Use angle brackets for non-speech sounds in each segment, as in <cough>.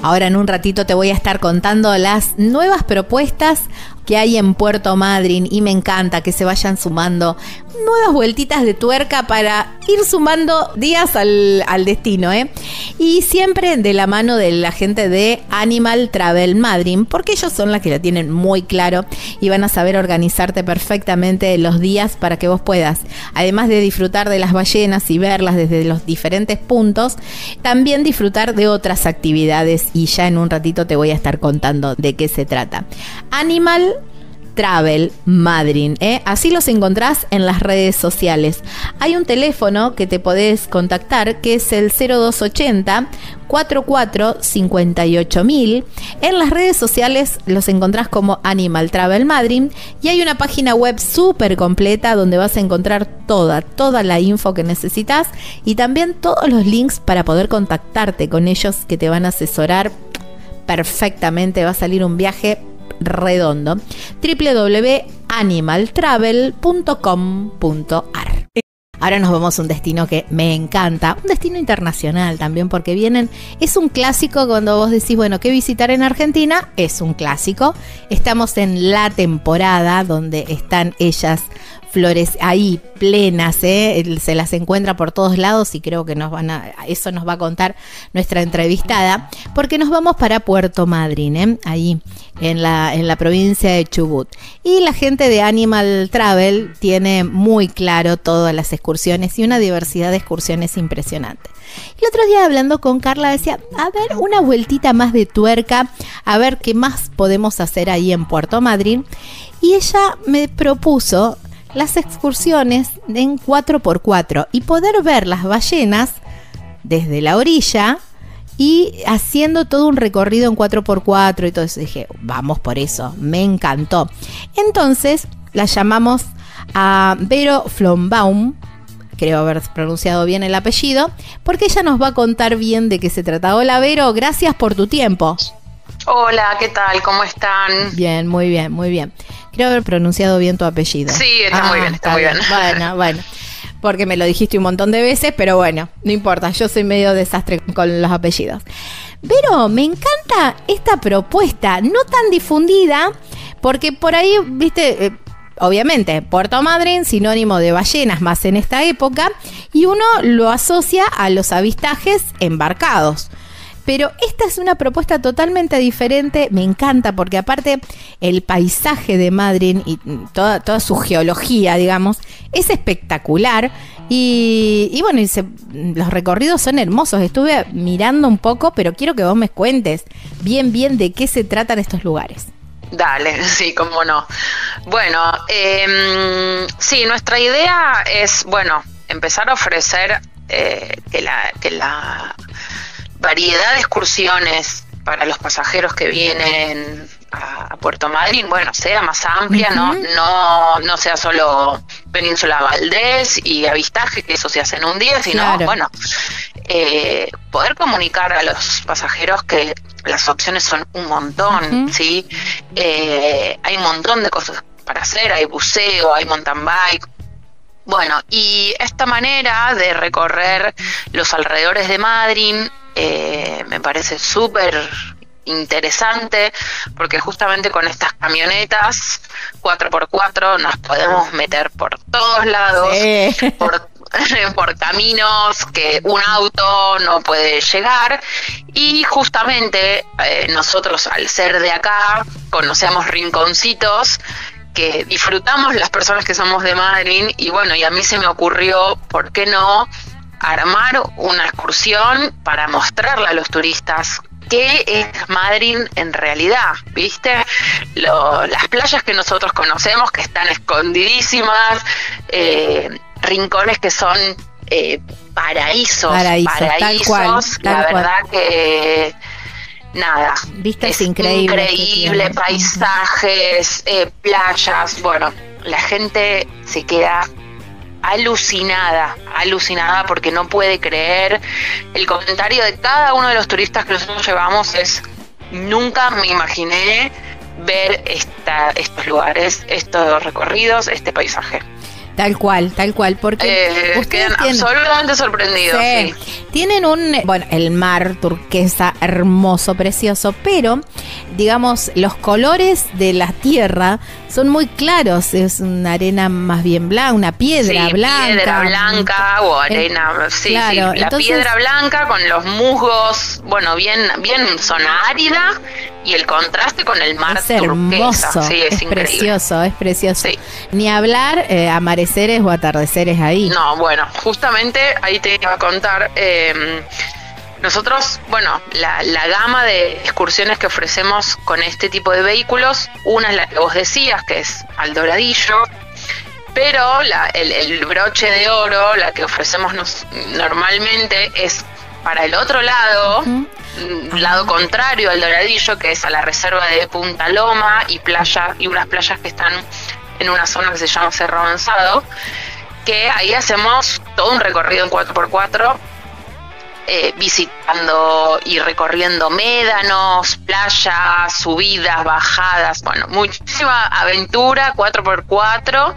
Ahora en un ratito te voy a estar contando las nuevas propuestas que hay en Puerto Madryn y me encanta que se vayan sumando nuevas vueltitas de tuerca para ir sumando días al, destino. ¿eh? Y siempre de la mano de la gente de Animal Travel Madryn, porque ellos son las que lo tienen muy claro y van a saber organizarte perfectamente los días para que vos puedas, además de disfrutar de las ballenas y verlas desde los diferentes puntos, también disfrutar de otras actividades y ya en un ratito te voy a estar contando de qué se trata. Animal Travel Madrid. ¿eh? Así los encontrás en las redes sociales. Hay un teléfono que te podés contactar que es el 0280 44 58000. En las redes sociales los encontrás como Animal Travel Madrid y hay una página web súper completa donde vas a encontrar toda, toda la info que necesitas y también todos los links para poder contactarte con ellos que te van a asesorar perfectamente. Va a salir un viaje redondo www.animaltravel.com.ar. Ahora nos vamos a un destino que me encanta, un destino internacional también porque vienen, es un clásico cuando vos decís, bueno, ¿qué visitar en Argentina? Es un clásico. Estamos en la temporada donde están ellas flores ahí plenas, ¿eh? se las encuentra por todos lados y creo que eso nos va a contar nuestra entrevistada, porque nos vamos para Puerto Madryn, ¿eh? ahí en la, en la provincia de Chubut. Y la gente de Animal Travel tiene muy claro todas las excursiones y una diversidad de excursiones impresionante. El otro día hablando con Carla decía, a ver, una vueltita más de tuerca, a ver qué más podemos hacer ahí en Puerto Madryn. Y ella me propuso las excursiones en 4x4 y poder ver las ballenas desde la orilla y haciendo todo un recorrido en 4x4 y todo eso. Dije, vamos por eso, me encantó. Entonces la llamamos a Vero Flombaum, creo haber pronunciado bien el apellido, porque ella nos va a contar bien de qué se trata. Hola Vero, gracias por tu tiempo. Hola, ¿qué tal? ¿Cómo están? Bien, muy bien, muy bien. Creo haber pronunciado bien tu apellido. Sí, está muy bien, está, muy bien. Bueno, <laughs> bueno. Porque me lo dijiste un montón de veces, pero bueno, no importa, yo soy medio desastre con los apellidos. Pero me encanta esta propuesta, no tan difundida, porque por ahí, viste, eh, obviamente, Puerto Madryn, sinónimo de ballenas más en esta época, y uno lo asocia a los avistajes embarcados. Pero esta es una propuesta totalmente diferente, me encanta porque aparte el paisaje de Madrid y toda, toda su geología, digamos, es espectacular. Y, bueno, los recorridos son hermosos. Estuve mirando un poco, pero quiero que vos me cuentes bien, bien de qué se tratan estos lugares. Dale, <laughs> sí, cómo no. Bueno, em, sí, nuestra idea es, bueno, empezar a ofrecer eh, que, la, que la variedad de excursiones para los pasajeros que vienen a, Puerto Madryn, bueno, sea más amplia, ¿no? no no sea solo Península Valdés y avistaje, que eso se hace en un día, sino, bueno, eh, poder comunicar a los pasajeros que las opciones son un montón, ¿sí? Eh, hay un montón de cosas para hacer, hay buceo, hay mountain bike, bueno, y esta manera de recorrer los alrededores de Madryn eh, me parece súper interesante porque justamente con estas camionetas 4x4 nos podemos meter por todos lados, <laughs> por, <laughs> por caminos que un auto no puede llegar y justamente eh, nosotros al ser de acá conocemos rinconcitos que disfrutamos las personas que somos de Madrid y bueno, y a mí se me ocurrió, ¿por qué no? Armar una excursión para mostrarle a los turistas qué es Madrid en realidad, ¿viste? las playas que nosotros conocemos, que están escondidísimas, eh, rincones que son eh, paraísos, Paraísos, tal paraísos, cual, tal la cual. verdad que nada, Vistas es increíble, tienen. paisajes, eh, playas, bueno, la gente se queda alucinada, alucinada porque no puede creer. El comentario de cada uno de los turistas que nosotros llevamos es, nunca me imaginé ver esta, estos lugares, estos recorridos, este paisaje. Tal cual, tal cual, porque Eh, ustedes quedan tienen- absolutamente sorprendidos. Sí. sí. Tienen un, bueno, el mar turquesa hermoso, precioso, pero digamos, los colores de la tierra son muy claros, es una arena más bien blanca, una piedra Sí, blanca. Piedra blanca o arena, sí, claro, sí. La entonces- piedra blanca con los musgos, bueno, bien, bien zona árida y el contraste con el mar Es hermoso, turquesa. Sí, es, es, precioso, es precioso. Sí. Ni hablar eh, amaneceres o atardeceres ahí. No, bueno, justamente ahí te iba a contar. eh, nosotros, bueno, la, la gama de excursiones que ofrecemos con este tipo de vehículos, una es la que vos decías, que es al Doradillo, pero la- el, el broche de oro, la que ofrecemos nos- normalmente, es para el otro lado, mm, lado contrario al Doradillo, que es a la reserva de Punta Loma y playa y unas playas que están en una zona que se llama Cerro Avanzado, que ahí hacemos todo un recorrido en 4x4 eh, visitando y recorriendo médanos, playas, subidas, bajadas, bueno, muchísima aventura 4x4,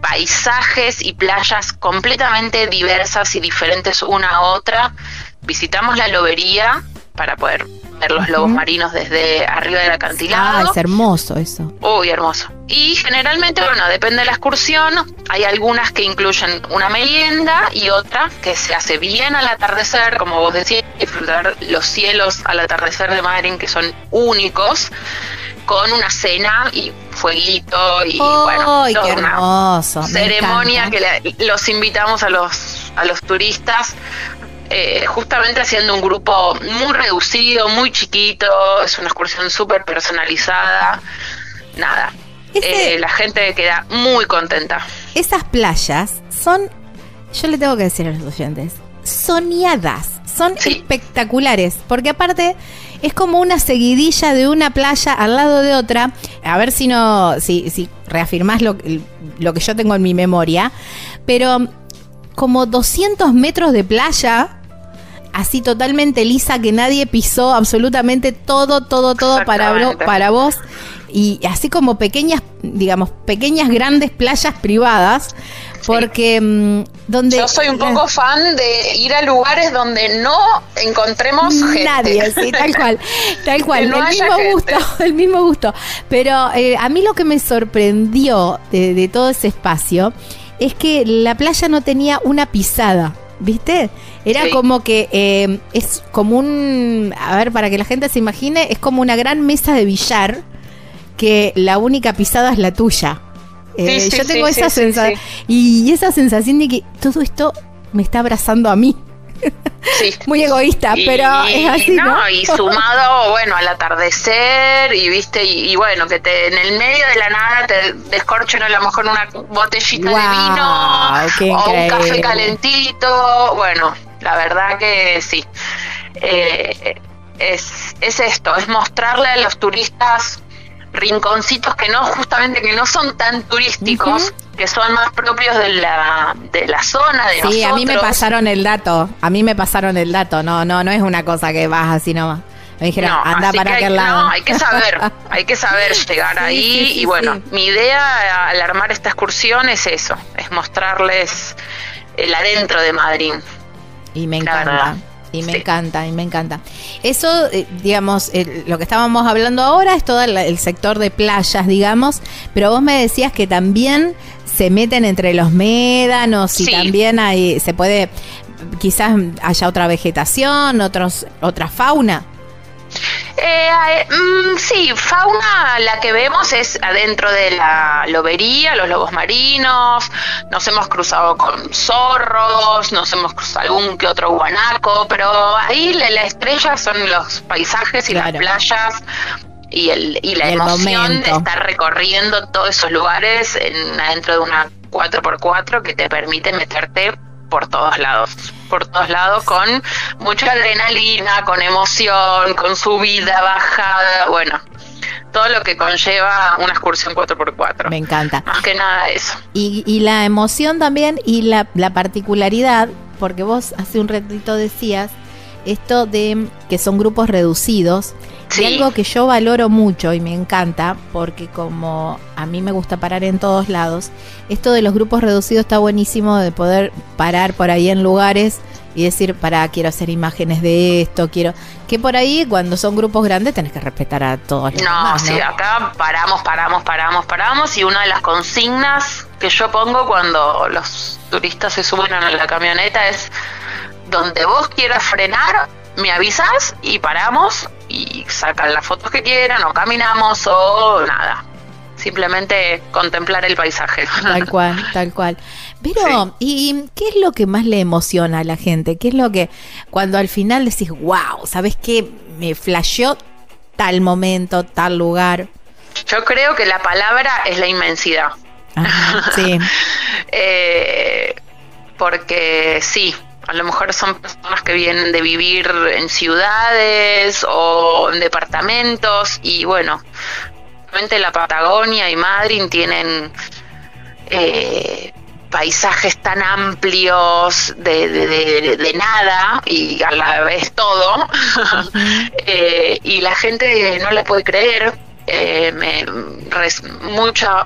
paisajes y playas completamente diversas y diferentes una a otra. Visitamos la lobería para poder ver los lobos marinos desde arriba del Ah, acantilado. es hermoso eso. Uy, hermoso. Y generalmente, bueno, depende de la excursión. Hay algunas que incluyen una merienda y otra que se hace bien al atardecer, como vos decís, disfrutar los cielos al atardecer de Madrid que son únicos, con una cena y fueguito y bueno, ¡Ay, toda qué una hermoso! ceremonia que le- los invitamos a los a los turistas eh, justamente haciendo un grupo muy reducido, muy chiquito, es una excursión súper personalizada, nada, Ese- eh, la gente queda muy contenta. Esas playas son, yo le tengo que decir a los oyentes, soñadas, son Sí. espectaculares, porque aparte es como una seguidilla de una playa al lado de otra, a ver si no, si, si reafirmás lo, lo que yo tengo en mi memoria, pero como 200 metros de playa, así totalmente lisa, que nadie pisó absolutamente todo, todo, todo para, bro- para vos. Y así como pequeñas, digamos, pequeñas grandes playas privadas, porque mm, donde... Yo soy un la- poco fan de ir a lugares donde no encontremos gente. Nadie, <laughs> sí, tal cual, tal cual, no el mismo gente. gusto, <laughs> el mismo gusto. Pero eh, a mí lo que me sorprendió de, de todo ese espacio es que la playa no tenía una pisada, ¿viste? Era Sí. como que eh, es como un, a ver, para que la gente se imagine, es como una gran mesa de billar que la única pisada es la tuya. Eh, Sí, sí, yo tengo esa sensación y esa sensación de que todo esto me está abrazando a mí. Sí. Muy egoísta, Y- pero es así, ¿no? Y sumado, bueno, al atardecer y viste, y, y bueno, que te en el medio de la nada te descorchen a lo mejor una botellita de vino o un café calentito. Bueno, la verdad que sí. Eh, es, es esto, es mostrarle a los turistas rinconcitos que no, justamente que no son tan turísticos, que son más propios de la, de la zona, de Sí, a mí me pasaron el dato. A mí me pasaron el dato. No, no, no es una cosa que vas así nomás. Me dijeron, No, anda para que hay- aquel lado. No, hay que saber, <laughs> hay que saber llegar Sí, ahí sí, sí, y bueno, mi idea al armar esta excursión es eso, es mostrarles el adentro de Madrid. Y me encanta. Y me Sí. encanta, y me encanta. Eso, eh, digamos, eh, lo que estábamos hablando ahora es todo el, el sector de playas, digamos, pero vos me decías que también se meten entre los médanos y Sí. también hay, se puede, quizás haya otra vegetación, otros, otra fauna. Eh, mm, sí, fauna la que vemos es adentro de la lobería, los lobos marinos, nos hemos cruzado con zorros, nos hemos cruzado algún que otro guanaco, pero ahí la, la estrella son los paisajes y Claro. las playas y, el, y la Y el emoción de estar recorriendo todos esos lugares en, adentro de una 4x4 que te permite meterte por todos lados, por todos lados, con mucha adrenalina, con emoción, con subida, bajada, bueno, todo lo que conlleva una excursión 4x4. Me encanta. Más que nada eso. Y, y la emoción también y la, la particularidad, porque vos hace un ratito decías esto de que son grupos reducidos. Y algo que yo valoro mucho y me encanta, porque como a mí me gusta parar en todos lados, esto de los grupos reducidos está buenísimo de poder parar por ahí en lugares y decir, para, quiero hacer imágenes de esto, quiero... Que por ahí, cuando son grupos grandes, tenés que respetar a todos los no, sí, acá paramos, paramos, paramos, paramos, y una de las consignas que yo pongo cuando los turistas se suben a la camioneta es, donde vos quieras frenar, me avisas y paramos y sacan las fotos que quieran o caminamos o nada. Simplemente contemplar el paisaje. <laughs> Tal cual, tal cual. Pero, ¿y qué es lo que más le emociona a la gente? ¿Qué es lo que cuando al final decís, wow, ¿sabes qué? Me flasheó tal momento, tal lugar? Yo creo que la palabra es la inmensidad. sí. <laughs> eh, porque sí, a lo mejor son personas que vienen de vivir en ciudades o en departamentos y bueno, realmente la Patagonia y Madrid tienen eh, paisajes tan amplios de, de, nada y a la vez todo. <laughs> Eh, y la gente no le puede creer eh, me,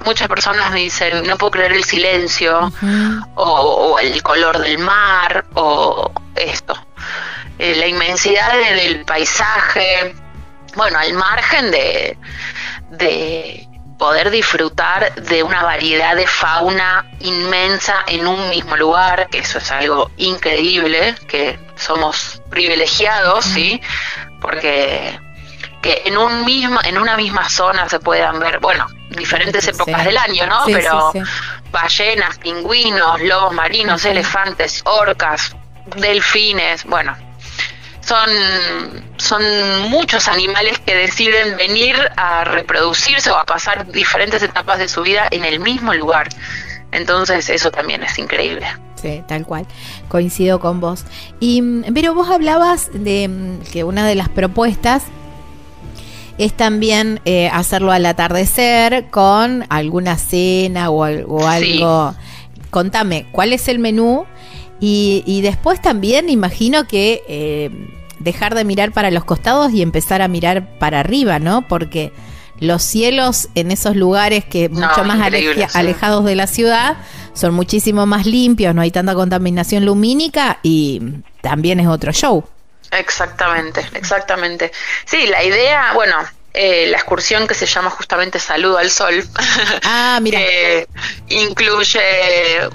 muchas personas me dicen, no puedo creer el silencio, o, el color del mar, o esto. Eh, la inmensidad del paisaje, bueno, al margen de, de poder disfrutar de una variedad de fauna inmensa en un mismo lugar, que eso es algo increíble, que somos privilegiados, ¿sí? Porque que en un mismo, en una misma zona se puedan ver, bueno, diferentes épocas del año, ¿no? Pero ballenas, pingüinos, lobos marinos, elefantes, orcas, delfines, bueno, son, son muchos animales que deciden venir a reproducirse o a pasar diferentes etapas de su vida en el mismo lugar. Entonces eso también es increíble. Sí, tal cual. Coincido con vos. Y pero vos hablabas de que una de las propuestas es también eh, hacerlo al atardecer con alguna cena o, algo. Contame, ¿cuál es el menú? Y, después también imagino que eh, dejar de mirar para los costados y empezar a mirar para arriba, ¿no? Porque los cielos en esos lugares que mucho más alejados de la ciudad son muchísimo más limpios, no hay tanta contaminación lumínica y también es otro show. Exactamente, exactamente. Sí, la idea, bueno, eh, la excursión que se llama justamente Saludo al Sol. <laughs> Ah, mira. incluye,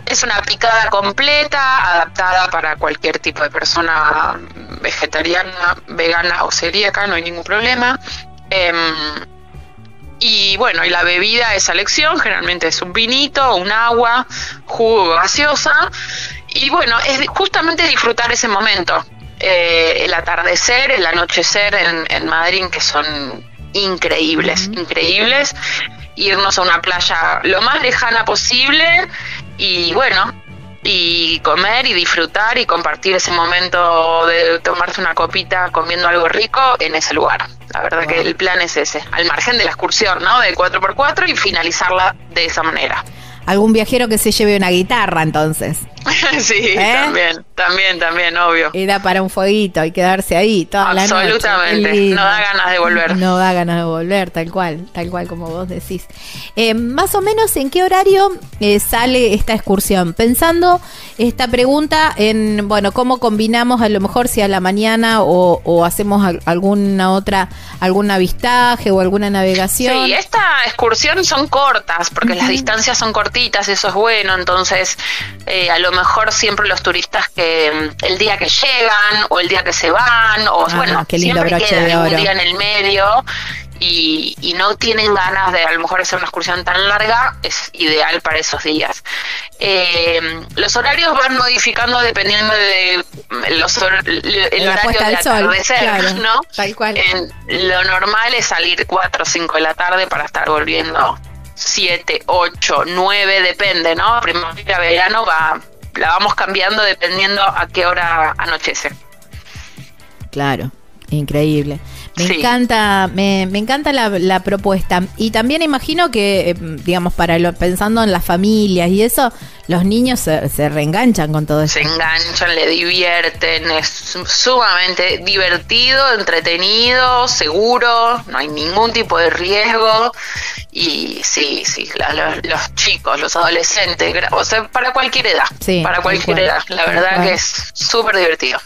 es una picada completa, adaptada para cualquier tipo de persona vegetariana, vegana o celíaca, no hay ningún problema. Em, y bueno, y la bebida es a elección, generalmente es un vinito, un agua, jugo gaseosa. Y bueno, es justamente disfrutar ese momento. Eh, el atardecer, el anochecer en, en Madrid, que son increíbles, increíbles. Irnos a una playa lo más lejana posible y bueno, y comer y disfrutar y compartir ese momento de tomarse una copita comiendo algo rico en ese lugar. La verdad que el plan es ese, al margen de la excursión, ¿no? De 4x4 y finalizarla de esa manera algún viajero que se lleve una guitarra entonces. <laughs> sí, ¿Eh? también, también, también, obvio. Da para un fueguito y quedarse ahí toda la noche. Absolutamente, no da ganas de volver. No da ganas de volver, tal cual, tal cual como vos decís. Eh, más o menos, ¿en qué horario eh, sale esta excursión? Pensando esta pregunta en, bueno, cómo combinamos a lo mejor si a la mañana o, hacemos alguna otra, algún avistaje o alguna navegación. Sí, esta excursión son cortas, porque las distancias son cortitas, eso es bueno, entonces a lo mejor siempre los turistas que mm, el día que llegan o el día que se van o ah, bueno, qué lindo siempre quedan un día en el medio y, y, no tienen ganas de a lo mejor hacer una excursión tan larga, es ideal para esos días. Eh, los horarios van modificando dependiendo de los el horario del atardecer, <laughs> ¿no? Tal cual. lo normal es salir 4 o 5 de la tarde para estar volviendo 7, 8, 9, depende, ¿no? Primavera, verano va la vamos cambiando dependiendo a qué hora anochece. Claro, increíble. Me encanta, me, encanta la, propuesta. Y también imagino que, eh, digamos, para lo, pensando en las familias y eso, los niños se, reenganchan con todo eso. Se enganchan, le divierten, es sumamente divertido, entretenido, seguro, no hay ningún tipo de riesgo. Y sí, sí, los, chicos, los adolescentes, o sea, para cualquier edad, para cualquier edad, la verdad que es súper divertido.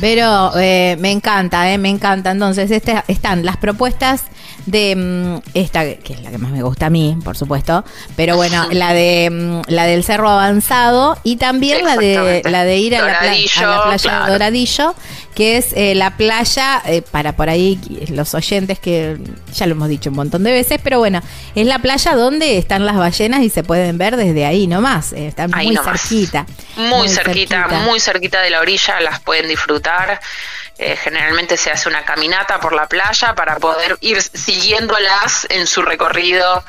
Pero eh, me encanta, eh, me encanta. Entonces, este, están las propuestas de mm, esta, que es la que más me gusta a mí, por supuesto, pero bueno, <laughs> la de mm, la del Cerro Avanzado y también la de la de ir a, la, playa de Doradillo, que es eh, la playa, eh, para por ahí los oyentes que ya lo hemos dicho un montón de veces, pero bueno, es la playa donde están las ballenas y se pueden ver desde ahí nomás, eh, están muy cerquita. Muy, cerquita, muy cerquita de la orilla, las pueden disfrutar. Eh, generalmente se hace una caminata por la playa para poder ir siguiéndolas en su recorrido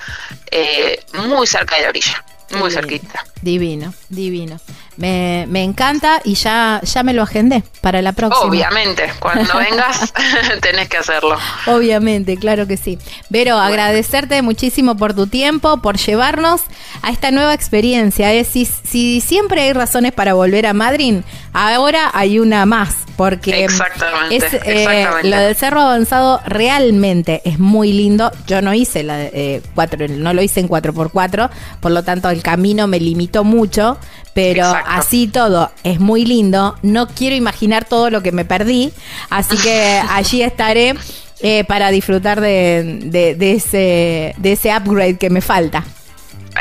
eh, muy cerca de la orilla, muy cerquita. Divino, divino. Me, me, encanta y ya, ya me lo agendé para la próxima. Obviamente, cuando <laughs> vengas <laughs> tenés que hacerlo. Obviamente, claro que sí. Vero, agradecerte muchísimo por tu tiempo, por llevarnos a esta nueva experiencia. ¿eh? Si, si siempre hay razones para volver a Madrid, ahora hay una más, porque exactamente, eh, lo del Cerro Avanzado realmente es muy lindo. Yo no hice la eh, cuatro, no lo hice en 4x4, por lo tanto el camino me limitó mucho, pero así todo es muy lindo. No quiero imaginar todo lo que me perdí, así que <laughs> allí estaré eh, para disfrutar de, ese, de ese upgrade que me falta.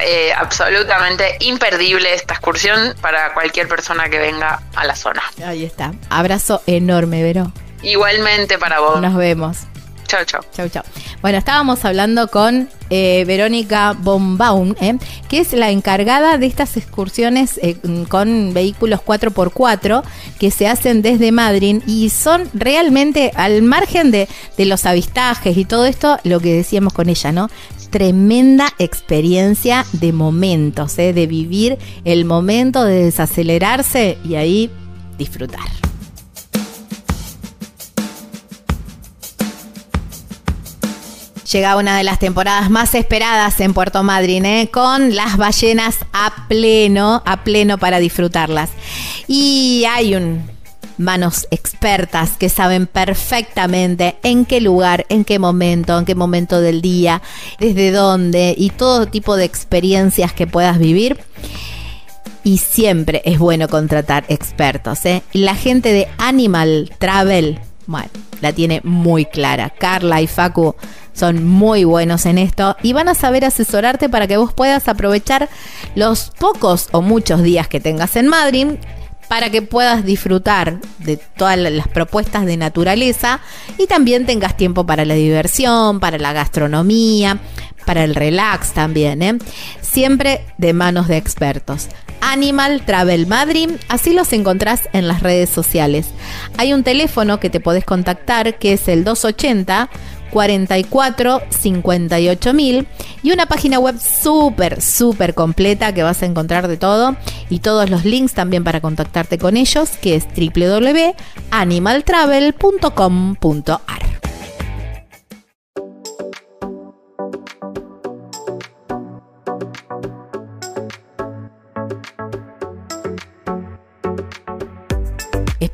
Eh, absolutamente imperdible esta excursión para cualquier persona que venga a la zona. Ahí está. Abrazo enorme, Vero. Igualmente para vos. Nos vemos. Chao, chao. Chao, chao. Bueno, estábamos hablando con eh, Verónica Bombaum, eh, que es la encargada de estas excursiones eh, con vehículos 4x4 que se hacen desde Madrid y son realmente al margen de, de los avistajes y todo esto, lo que decíamos con ella, ¿no? Tremenda experiencia de momentos, de vivir el momento de desacelerarse y ahí disfrutar. Llega una de las temporadas más esperadas en Puerto Madryn, ¿eh? con las ballenas a pleno, a pleno para disfrutarlas. Y hay manos expertas que saben perfectamente en qué lugar, en qué momento, en qué momento del día, desde dónde y todo tipo de experiencias que puedas vivir. Y siempre es bueno contratar expertos. ¿eh? La gente de Animal Travel, bueno, la tiene muy clara. Carla y Facu son muy buenos en esto y van a saber asesorarte para que vos puedas aprovechar los pocos o muchos días que tengas en Madrid para que puedas disfrutar de todas las propuestas de naturaleza y también tengas tiempo para la diversión, para la gastronomía, para el relax también, ¿eh? siempre de manos de expertos. Animal Travel Madrid, así los encontrás en las redes sociales. Hay un teléfono que te podés contactar que es el 280 44 58 mil y una página web súper, súper completa que vas a encontrar de todo y todos los links también para contactarte con ellos que es www.animaltravel.com.ar.